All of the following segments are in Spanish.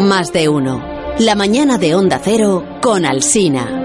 Más de uno. La mañana de Onda Cero con Alsina.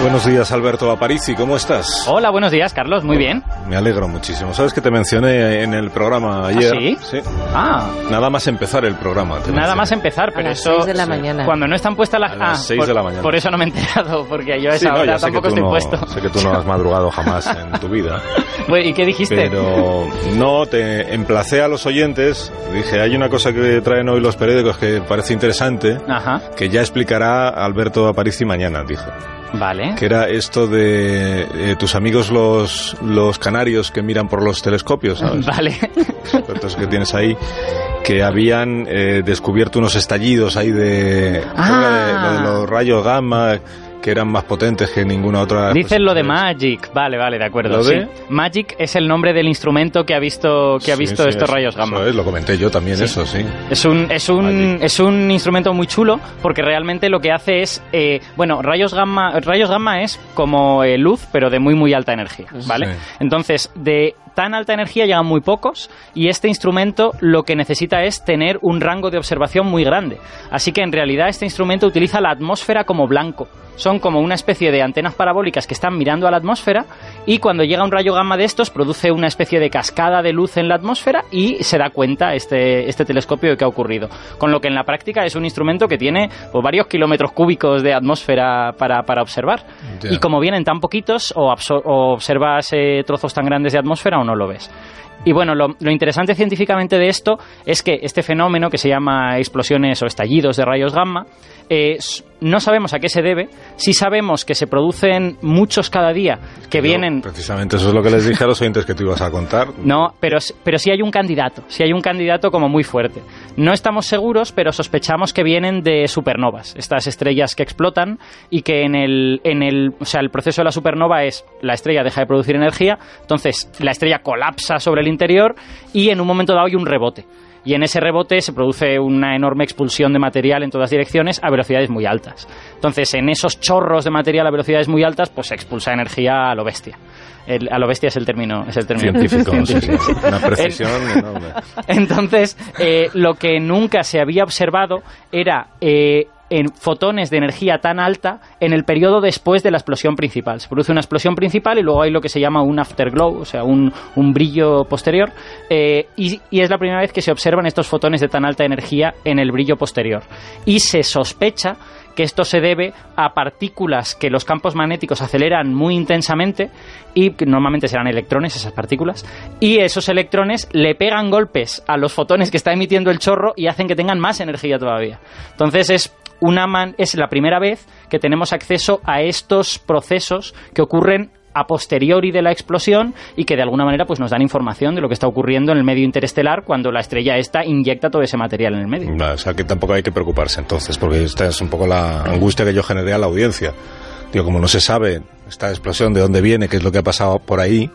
Buenos días, Alberto Aparici, ¿cómo estás? Hola, buenos días, Carlos, muy bien. Me alegro muchísimo. ¿Sabes que te mencioné en el programa ayer? ¿Ah, sí? Sí. Ah, Nada más empezar el programa. te nada mencioné. más empezar, pero a las eso... 6 de la mañana. Cuando no están puestas las... A las ah, seis por, de la mañana. Por eso no me he enterado, porque yo a Sí, esa no, hora tampoco estoy no, puesto. sé que tú no has madrugado jamás en tu vida. Bueno, ¿Y qué dijiste? Pero no, te emplacé a los oyentes. Dije, hay una cosa que traen hoy los periódicos que parece interesante, Ajá, que ya explicará Alberto Aparici mañana, dijo. Vale. Que era esto de eh, tus amigos los, los canarios que miran por los telescopios, ¿sabes? Vale. expertos que tienes ahí que habían eh, descubierto unos estallidos ahí de, Ah. lo de los rayos gamma que eran más potentes que ninguna otra Dicen lo de Magic. Vale, vale, de acuerdo. Magic es el nombre del instrumento que ha visto, que ha visto sí, estos rayos gamma. eso es, lo comenté yo también eso sí Es un, es, un, Magic. es un instrumento muy chulo porque realmente lo que hace es, eh, bueno, rayos gamma, rayos gamma es como eh, luz, pero de muy, muy alta energía, ¿vale? Entonces, de tan alta energía llegan muy pocos y este instrumento lo que necesita es tener un rango de observación muy grande. Así que en realidad este instrumento utiliza la atmósfera como blanco. Son como una especie de antenas parabólicas que están mirando a la atmósfera y cuando llega un rayo gamma de estos produce una especie de cascada de luz en la atmósfera y se da cuenta este, este telescopio de qué ha ocurrido. Con lo que en la práctica es un instrumento que tiene pues, varios kilómetros cúbicos de atmósfera para, para observar. Y como vienen tan poquitos, o, o observas eh, trozos tan grandes de atmósfera o no lo ves. Y bueno, lo, lo interesante científicamente de esto es que este fenómeno que se llama explosiones o estallidos de rayos gamma, eh, no sabemos a qué se debe, sí sabemos que se producen muchos cada día que vienen... precisamente eso es lo que les dije a los oyentes que tú ibas a contar No, pero, pero sí hay un candidato, sí hay un candidato como muy fuerte. No estamos seguros, pero sospechamos que vienen de supernovas, estas estrellas que explotan y que en el, en el, o sea, el proceso de la supernova es la estrella deja de producir energía, entonces la estrella colapsa sobre el interior y en un momento dado hay un rebote. Y en ese rebote se produce una enorme expulsión de material en todas direcciones a velocidades muy altas. Entonces, en esos chorros de material a velocidades muy altas, pues se expulsa energía a lo bestia. El- a lo bestia es el término, es el término científico sí, sí. una precisión enorme entonces, eh, lo que nunca se había observado era eh, en fotones de energía tan alta en el periodo después de la explosión principal. Se produce una explosión principal y luego hay lo que se llama un afterglow, o sea, un, un brillo posterior, eh, y, y es la primera vez que se observan estos fotones de tan alta energía en el brillo posterior. Y se sospecha que esto se debe a partículas que los campos magnéticos aceleran muy intensamente y normalmente serán electrones esas partículas y esos electrones le pegan golpes a los fotones que está emitiendo el chorro y hacen que tengan más energía todavía. Entonces es una man- es la primera vez que tenemos acceso a estos procesos que ocurren a posteriori de la explosión y que de alguna manera pues nos dan información de lo que está ocurriendo en el medio interestelar cuando la estrella esta inyecta todo ese material en el medio. No, o sea que tampoco hay que preocuparse entonces porque esta es un poco la angustia que yo generé a la audiencia digo como no se sabe esta explosión de dónde viene qué es lo que ha pasado por ahí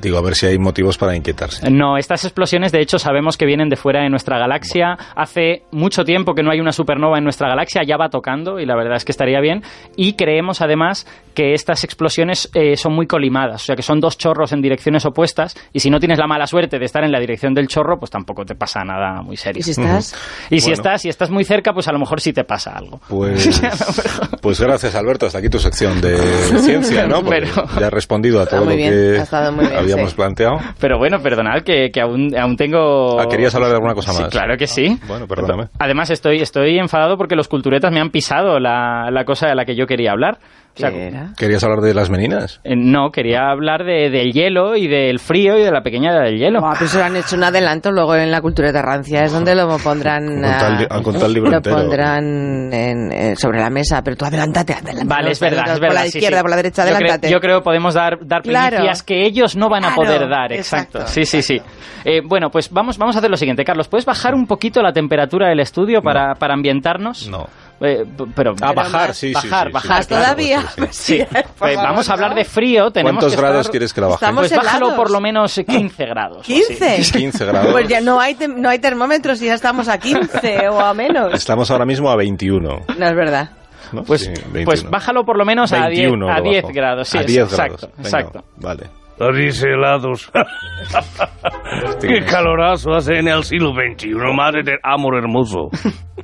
digo a ver si hay motivos para inquietarse No, estas explosiones de hecho sabemos que vienen de fuera de nuestra galaxia. Hace mucho tiempo que no hay una supernova en nuestra galaxia, ya va tocando y la verdad es que estaría bien. Y creemos además que estas explosiones eh, son muy colimadas, o sea que son dos chorros en direcciones opuestas y si no tienes la mala suerte de estar en la dirección del chorro, pues tampoco te pasa nada muy serio. ¿Y si estás? Y si Bueno. estás, si estás muy cerca, pues a lo mejor sí te pasa algo. Pues, pues gracias Alberto, hasta aquí tu sección de ciencia, ¿no? Porque Pero- ya has respondido a todo muy lo bien, que ha estado muy bien, habíamos sí. planteado. Pero bueno, perdonad que, que aún, aún tengo... Ah, ¿querías hablar de alguna cosa Sí, más? claro que sí. Bueno, perdóname. Además, estoy, estoy enfadado porque los culturetas me han pisado la, la cosa de la que yo quería hablar. O sea, ¿Qué era? ¿Querías hablar de las meninas? eh, no, quería hablar de, del hielo y del frío y de la pequeña del hielo. Se lo han hecho un adelanto luego en la cultura de rancia, es donde lo pondrán, Con tal li- ah, con tal libro lo entero. pondrán en- eh, sobre la mesa, pero tú adelántate, adelántate. Vale, es verdad, es Por verdad. la sí, izquierda, sí. por la derecha, Yo creo- adelántate. Yo creo que podemos dar, dar Claro. primicias que ellos no van a Claro, poder dar. Exacto. exacto, sí, sí, sí. Eh, bueno, pues vamos, vamos a hacer lo siguiente. Carlos, ¿puedes bajar un poquito la temperatura del estudio para, para ambientarnos? No. Eh, pero A bajar, sí, sí, bajar, sí, sí, bajar, sí, todavía. sí, sí. Sí. Por Eh, favor, vamos a hablar de frío, tenemos ¿Cuántos que grados estar- quieres que la baje? Pues bájalo helados. por lo menos eh, 15 grados. o así. ¿15? 15 grados. Pues ya no hay, tem- no hay termómetros y ya estamos a 15 o a menos. Estamos ahora mismo a 21. No es verdad. ¿no? Pues, Sí, pues 21. bájalo por lo menos a 10, 21 a lo 10 bajo. grados. Sí, a es- 10 exacto, grados. Venga, exacto. Vale. París helados. Qué calorazo hace en el siglo XXI, madre del amor hermoso.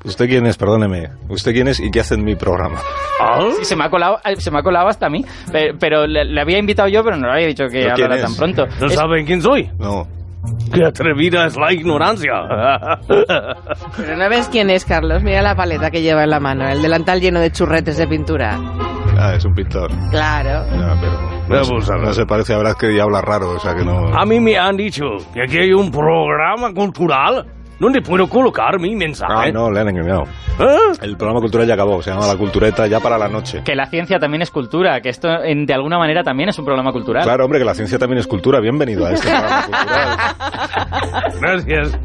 ¿Usted quién es? Perdóneme. ¿Usted quién es y qué hace en mi programa? ¿Ah? Sí, se me ha colado, eh, se me ha colado hasta a mí, pe- pero le, le había invitado yo, pero no le había dicho que ¿Pero hablara tan pronto. ¿No Es- saben quién soy? No. Qué atrevida es la ignorancia. Pero no ves quién es, Carlos. Mira la paleta que lleva en la mano. El delantal lleno de churretes de pintura. Ah, es un pintor. Claro. No, pero no, no se parece a Velázquez y habla raro, o sea que no... A mí me han dicho que aquí hay un programa cultural donde puedo colocar mi mensaje. Ah, no, le han engañado. ¿Eh? El programa cultural ya acabó, se llama La Cultureta ya para la noche. Que la ciencia también es cultura, que esto en- de alguna manera también es un programa cultural. Claro, hombre, que la ciencia también es cultura. Bienvenido a este programa cultural. Gracias.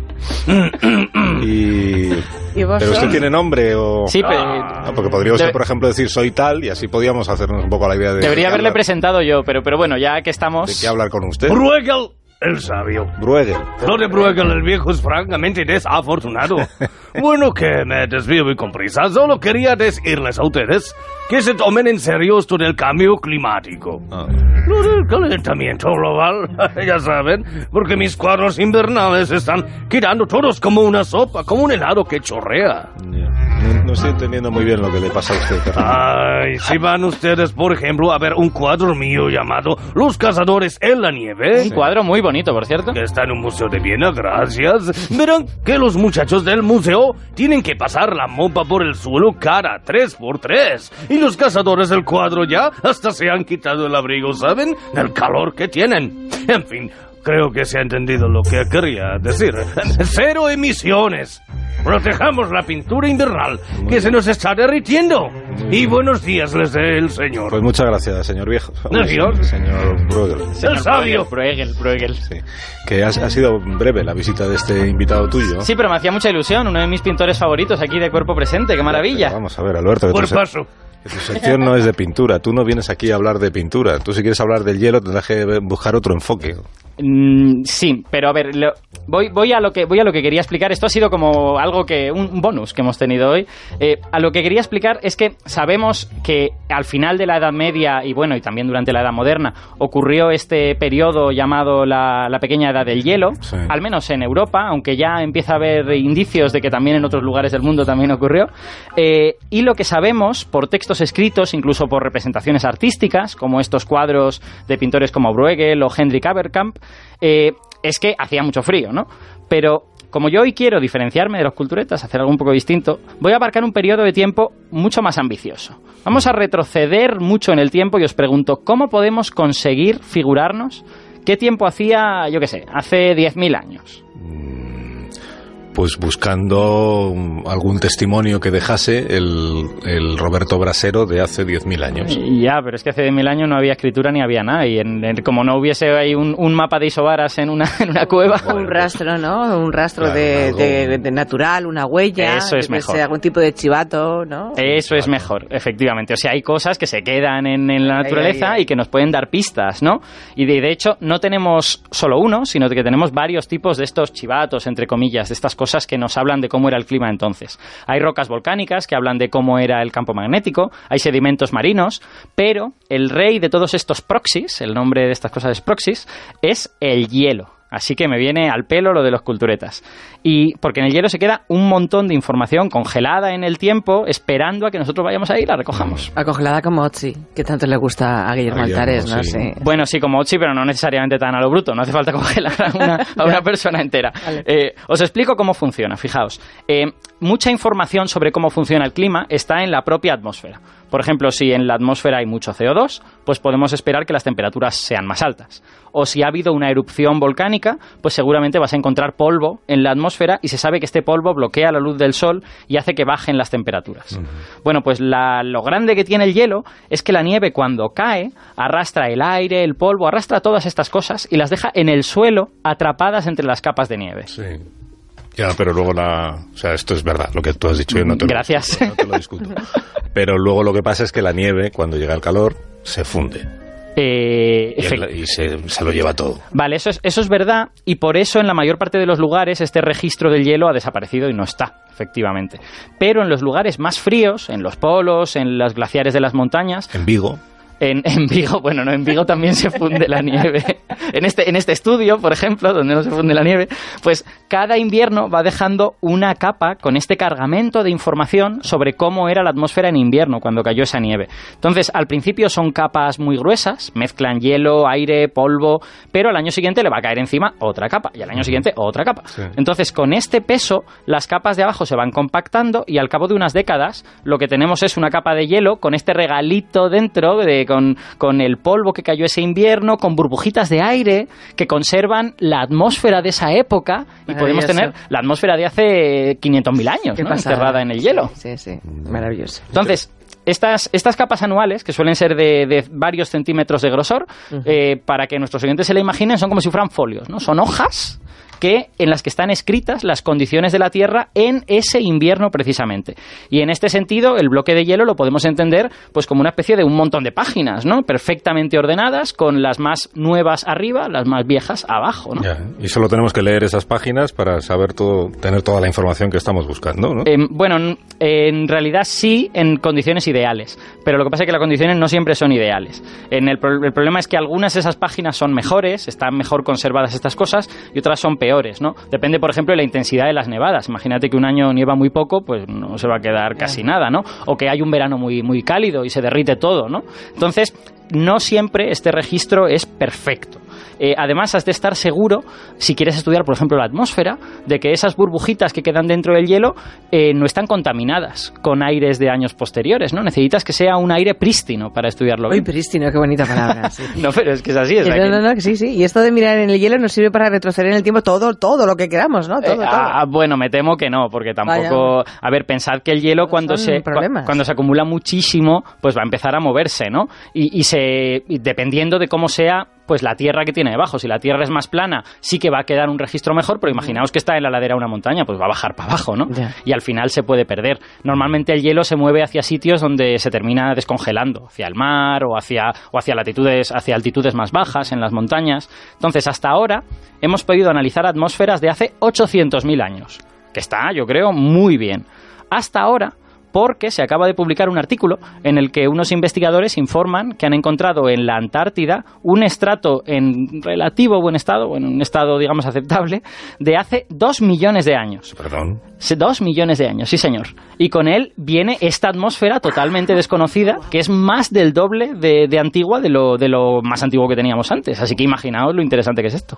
Y... ¿Y vos ¿Pero usted tiene nombre o...? Sí, pero Ah, porque podría usted, por ejemplo, decir soy tal y así podíamos hacernos un poco la idea de... debería de haberle hablar- presentado yo, pero, pero bueno, ya que ¿De estamos... qué hablar con usted? Bruegel, el sabio. Bruegel. Lo de Bruegel el viejo es francamente desafortunado. Bueno, que me desvío muy con prisa. Solo quería decirles a ustedes que se tomen en serio esto del cambio climático. Ah. Lo del calentamiento global, ya saben, porque mis cuadros invernales están quedando todos como una sopa, como un helado que chorrea. No, estoy entendiendo muy bien lo que le pasa a usted. Ay, si van ustedes, por ejemplo, a ver un cuadro mío llamado Los cazadores en la nieve, Un cuadro muy bonito, por cierto. que está en un museo de Viena, gracias, verán que los muchachos del museo tienen que pasar la mopa por el suelo cada tres por tres. Y los cazadores del cuadro ya hasta se han quitado el abrigo, ¿saben? Del calor que tienen. En fin, creo que se ha entendido lo que quería decir. Cero emisiones. Protejamos la pintura invernal que se nos está derritiendo. Y buenos días les dé el señor. Pues muchas gracias, señor viejo. Adiós. Señor Bruegel. el sabio. Bruegel, Bruegel. Sí. Que ha, ha sido breve la visita de este invitado tuyo. Sí, pero me hacía mucha ilusión, uno de mis pintores favoritos aquí de cuerpo presente, qué Pero maravilla. Vamos a ver, Alberto, que Por paso. Tu sección no es de pintura. Tú no vienes aquí a hablar de pintura. Tú si quieres hablar del hielo tendrás que buscar otro enfoque. Mm, sí, pero a ver, lo- voy, voy, a lo que, voy a lo que quería explicar. Esto ha sido como algo que, un bonus que hemos tenido hoy. Eh, a lo que quería explicar es que sabemos que al final de la Edad Media y bueno, y también durante la Edad Moderna, ocurrió este periodo llamado la, la Pequeña Edad del Hielo, Sí. al menos en Europa, aunque ya empieza a haber indicios de que también en otros lugares del mundo también ocurrió. Eh, y lo que sabemos por escritos, incluso por representaciones artísticas, como estos cuadros de pintores como Bruegel o Hendrik Aberkamp, eh, es que hacía mucho frío, ¿no? Pero como yo hoy quiero diferenciarme de los culturetas, hacer algo un poco distinto, voy a abarcar un periodo de tiempo mucho más ambicioso. Vamos a retroceder mucho en el tiempo y os pregunto, ¿cómo podemos conseguir figurarnos qué tiempo hacía, yo qué sé, hace 10.000 años? Pues buscando um, algún testimonio que dejase el, el Roberto Brasero de hace 10.000 años. Ya, pero es que hace 10.000 años no había escritura ni había nada. Y en- en- como no hubiese ahí un, un mapa de isobaras en una, en una cueva. Un rastro, ¿no? Un rastro Claro, de, algo- de- de natural, una huella. Eso es mejor. sé, algún tipo de chivato, ¿no? Eso es mejor, efectivamente. O sea, hay cosas que se quedan en, en la Ay, naturaleza ay, ay. y que nos pueden dar pistas, ¿no? Y de, de hecho, no tenemos solo uno, sino que tenemos varios tipos de estos chivatos, entre comillas, de estas cosas que nos hablan de cómo era el clima entonces. Hay rocas volcánicas que hablan de cómo era el campo magnético, hay sedimentos marinos, pero el rey de todos estos proxies, el nombre de estas cosas es proxies, es el hielo. Así que me viene al pelo lo de los culturetas. Y porque en el hielo se queda un montón de información congelada en el tiempo, esperando a que nosotros vayamos ahí y la recojamos. Acongelada como Otzi, que tanto le gusta a Guillermo A Altares, ¿no? sí. Sí. Bueno, sí, como Ochi, pero no necesariamente tan a lo bruto. No hace falta congelar a una, a una persona entera. Vale. Eh, os explico cómo funciona, fijaos. Eh, mucha información sobre cómo funciona el clima está en la propia atmósfera. Por ejemplo, si en la atmósfera hay mucho CO2, pues podemos esperar que las temperaturas sean más altas. O si ha habido una erupción volcánica, pues seguramente vas a encontrar polvo en la atmósfera y se sabe que este polvo bloquea la luz del sol y hace que bajen las temperaturas. Bueno, pues la- lo grande que tiene el hielo es que la nieve cuando cae arrastra el aire, el polvo, arrastra todas estas cosas y las deja en el suelo atrapadas entre las capas de nieve. Sí. Ya, pero luego la... O sea, esto es verdad, lo que tú has dicho. Yo no te lo Gracias. no te lo discuto. Pero luego lo que pasa es que la nieve, cuando llega el calor, se funde. Eh, Y, efect- el- y se, se lo lleva todo. Vale, eso es, eso es verdad y por eso en la mayor parte de los lugares este registro del hielo ha desaparecido y no está, efectivamente. Pero en los lugares más fríos, en los polos, en los glaciares de las montañas, En Vigo, en, en Vigo, bueno, no, en Vigo también se funde la nieve. En este, en este estudio, por ejemplo, donde no se funde la nieve, pues cada invierno va dejando una capa con este cargamento de información sobre cómo era la atmósfera en invierno cuando cayó esa nieve. Entonces, al principio son capas muy gruesas, mezclan hielo, aire, polvo, pero al año siguiente le va a caer encima otra capa y al año siguiente otra capa. Sí. Entonces, con este peso, las capas de abajo se van compactando y al cabo de unas décadas, lo que tenemos es una capa de hielo con este regalito dentro, de, con, con el polvo que cayó ese invierno, con burbujitas de aire que conservan la atmósfera de esa época y podemos tener la atmósfera de hace 500.000 años, enterrada en el hielo. Sí, sí, maravilloso. Entonces, estas, estas capas anuales, que suelen ser de, de varios centímetros de grosor, eh, para que nuestros oyentes se la imaginen, son como si fueran folios, ¿no? Son hojas que en las que están escritas las condiciones de la Tierra en ese invierno precisamente. Y en este sentido, el bloque de hielo lo podemos entender pues como una especie de un montón de páginas, ¿no? Perfectamente ordenadas, con las más nuevas arriba, las más viejas abajo, ¿no? ya. Y solo tenemos que leer esas páginas para saber todo, tener toda la información que estamos buscando, ¿no? Em, bueno, en realidad sí en condiciones ideales, pero lo que pasa es que las condiciones no siempre son ideales. En el, pro- el problema es que algunas de esas páginas son mejores, están mejor conservadas estas cosas, y otras son peores, ¿no? Depende, por ejemplo, de la intensidad de las nevadas. Imagínate que un año nieva muy poco, pues no se va a quedar casi nada, ¿no? O que hay un verano muy, muy cálido y se derrite todo, ¿no? Entonces, no siempre este registro es perfecto. Eh, además, has de estar seguro, si quieres estudiar, por ejemplo, la atmósfera, de que esas burbujitas que quedan dentro del hielo eh, no están contaminadas con aires de años posteriores, ¿no? Necesitas que sea un aire prístino para estudiarlo Uy, bien. prístino, qué bonita palabra. sí. No, pero es que es así. sea no, que- no, no, sí, sí. Y esto de mirar en el hielo nos sirve para retroceder en el tiempo todo, todo lo que queramos, ¿no? Todo, Eh, todo. ah, bueno, me temo que no, porque tampoco. A ver, pensad que el hielo cuando se problemas. cuando se acumula muchísimo, pues va a empezar a moverse, ¿no? Y, y se y dependiendo de cómo sea, pues la tierra que tiene debajo. Si la tierra es más plana, sí que va a quedar un registro mejor, pero imaginaos que está en la ladera de una montaña, pues va a bajar para abajo, ¿no? Y al final se puede perder. Normalmente el hielo se mueve hacia sitios donde se termina descongelando, hacia el mar o hacia o hacia latitudes, hacia altitudes más bajas en las montañas. Entonces, hasta ahora hemos podido analizar atmósferas de hace 800.000 años, que está, yo creo, muy bien. Hasta ahora porque se acaba de publicar un artículo en el que unos investigadores informan que han encontrado en la Antártida un estrato en relativo buen estado, bueno, un estado, digamos, aceptable, de hace dos millones de años. Perdón. Dos millones de años, sí señor. Y con él viene esta atmósfera totalmente desconocida, que es más del doble de, de antigua de lo, de lo más antiguo que teníamos antes. Así que imaginaos lo interesante que es esto.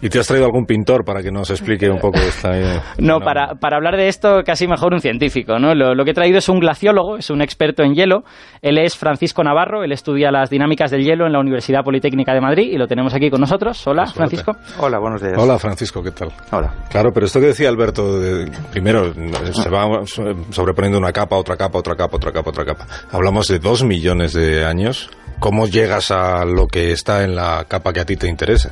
¿Y te has traído algún pintor para que nos explique un poco esta... No, no. para, para hablar de esto casi mejor un científico, ¿no? Lo, lo que he traído es un glaciólogo, es un experto en hielo. Él es Francisco Navarro, él estudia las dinámicas del hielo en la Universidad Politécnica de Madrid y lo tenemos aquí con nosotros. Hola. Francisco. Hola, buenos días. Hola, Francisco, ¿qué tal? Hola. Claro, pero esto que decía Alberto, de- primero se va so- sobreponiendo una capa, otra capa, otra capa, otra capa, otra capa. Hablamos de dos millones de años. ¿Cómo llegas a lo que está en la capa que a ti te interesa?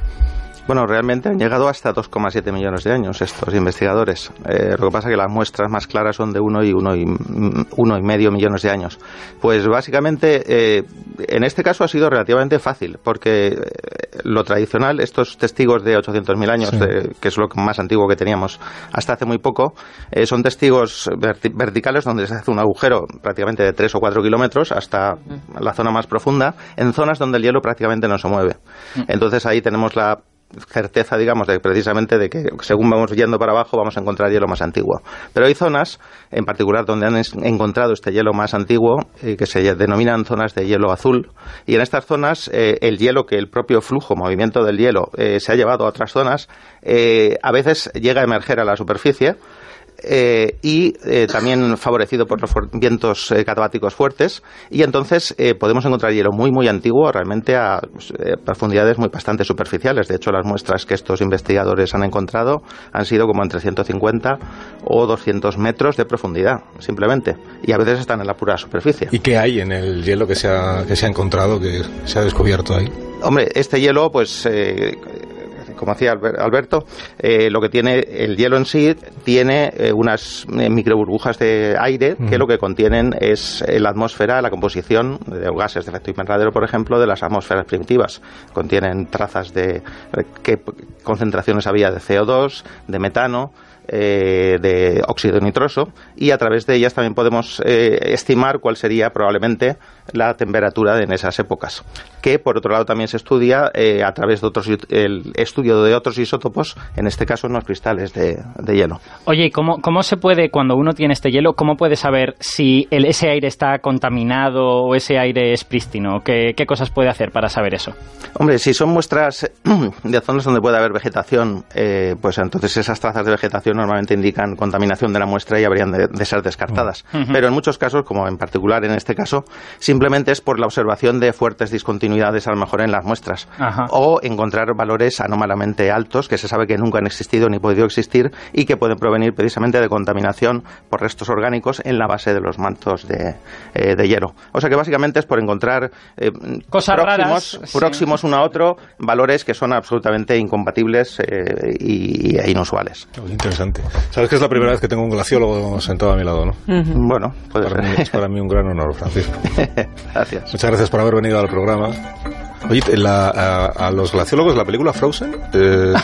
Bueno, realmente han llegado hasta 2,7 millones de años estos investigadores. Eh, lo que pasa es que las muestras más claras son de uno y uno y, mm, uno y medio millones de años. Pues básicamente, eh, en este caso ha sido relativamente fácil, porque eh, lo tradicional, estos testigos de 800.000 años, Sí. de- que es lo más antiguo que teníamos hasta hace muy poco, eh, son testigos verti- verticales donde se hace un agujero prácticamente de 3 o 4 kilómetros hasta la zona más profunda, en zonas donde el hielo prácticamente no se mueve. Entonces ahí tenemos la certeza, digamos, de precisamente de que según vamos yendo para abajo vamos a encontrar hielo más antiguo. Pero hay zonas, en particular, donde han encontrado este hielo más antiguo, eh, que se denominan zonas de hielo azul. Y en estas zonas, eh, el hielo, que el propio flujo, movimiento del hielo, eh, se ha llevado a otras zonas, eh, a veces llega a emerger a la superficie eh, y eh, también favorecido por los vientos eh, catabáticos fuertes. Y entonces eh, podemos encontrar hielo muy muy antiguo realmente a eh, profundidades muy bastante superficiales. De hecho las muestras que estos investigadores han encontrado han sido como entre 150 o 200 metros de profundidad simplemente. Y a veces están en la pura superficie. ¿Y qué hay en el hielo que se ha, que se ha encontrado, que se ha descubierto ahí? Hombre, este hielo, pues, eh, como hacía Alberto, eh, lo que tiene el hielo en sí tiene eh, unas microburbujas de aire que lo que contienen es la atmósfera, la composición de gases de efecto invernadero, por ejemplo, de las atmósferas primitivas. Contienen trazas de qué concentraciones había de CO2, de metano, eh, de óxido nitroso y a través de ellas también podemos eh, estimar cuál sería probablemente la temperatura en esas épocas. Que por otro lado también se estudia eh, a través de otros el estudio de otros isótopos, en este caso en los cristales de, hielo. Oye, ¿cómo, ¿cómo se puede, cuando uno tiene este hielo, cómo puede saber si el, ese aire está contaminado o ese aire es prístino? ¿Qué, ¿Qué cosas puede hacer para saber eso? Hombre, si son muestras de zonas donde puede haber vegetación, pues entonces esas trazas de vegetación normalmente indican contaminación de la muestra y habrían de, ser descartadas. Pero en muchos casos, como en particular en este caso, simplemente es por la observación de fuertes discontinuidades a lo mejor en las muestras o encontrar valores anómalamente altos que se sabe que nunca han existido ni podido existir y que pueden provenir precisamente de contaminación por restos orgánicos en la base de los mantos de, eh, hielo. O sea que básicamente es por encontrar eh, Cosas próximos, raras, próximos uno a otro valores que son absolutamente incompatibles eh, y, e inusuales. Interesante. Sabes que es la primera vez que tengo un glaciólogo sentado a mi lado, ¿no? Bueno, puede para Mí, es para mí un gran honor, Francisco. gracias. Muchas gracias por haber venido al programa. Oye, a, los glaciólogos la película Frozen. Eh...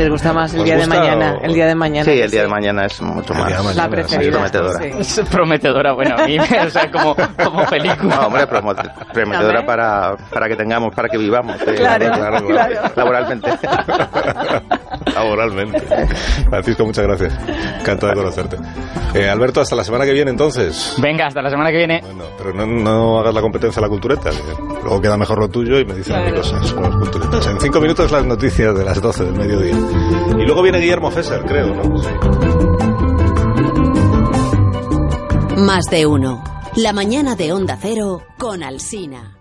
Les gusta más el día de mañana. El día de mañana. Sí, el día de mañana es mucho más la preferida, prometedora. Es prometedora, bueno, a mí, o sea, como, como película. No, hombre, prometedora para, para que tengamos, para que vivamos. Eh, claro, claro, claro. Laboralmente. Laboralmente. Francisco, muchas gracias. Encantado de conocerte. Eh, Alberto, hasta la semana que viene entonces. Venga, hasta la semana que viene. Bueno, pero no, no hagas la competencia a la cultureta. Luego queda mejor lo tuyo y me dicen claro. cosas los culturetas. En cinco minutos las noticias de las 12 del mediodía. Y luego viene Guillermo Fesser, creo, ¿no? Sí. Más de uno. La mañana de Onda Cero con Alsina.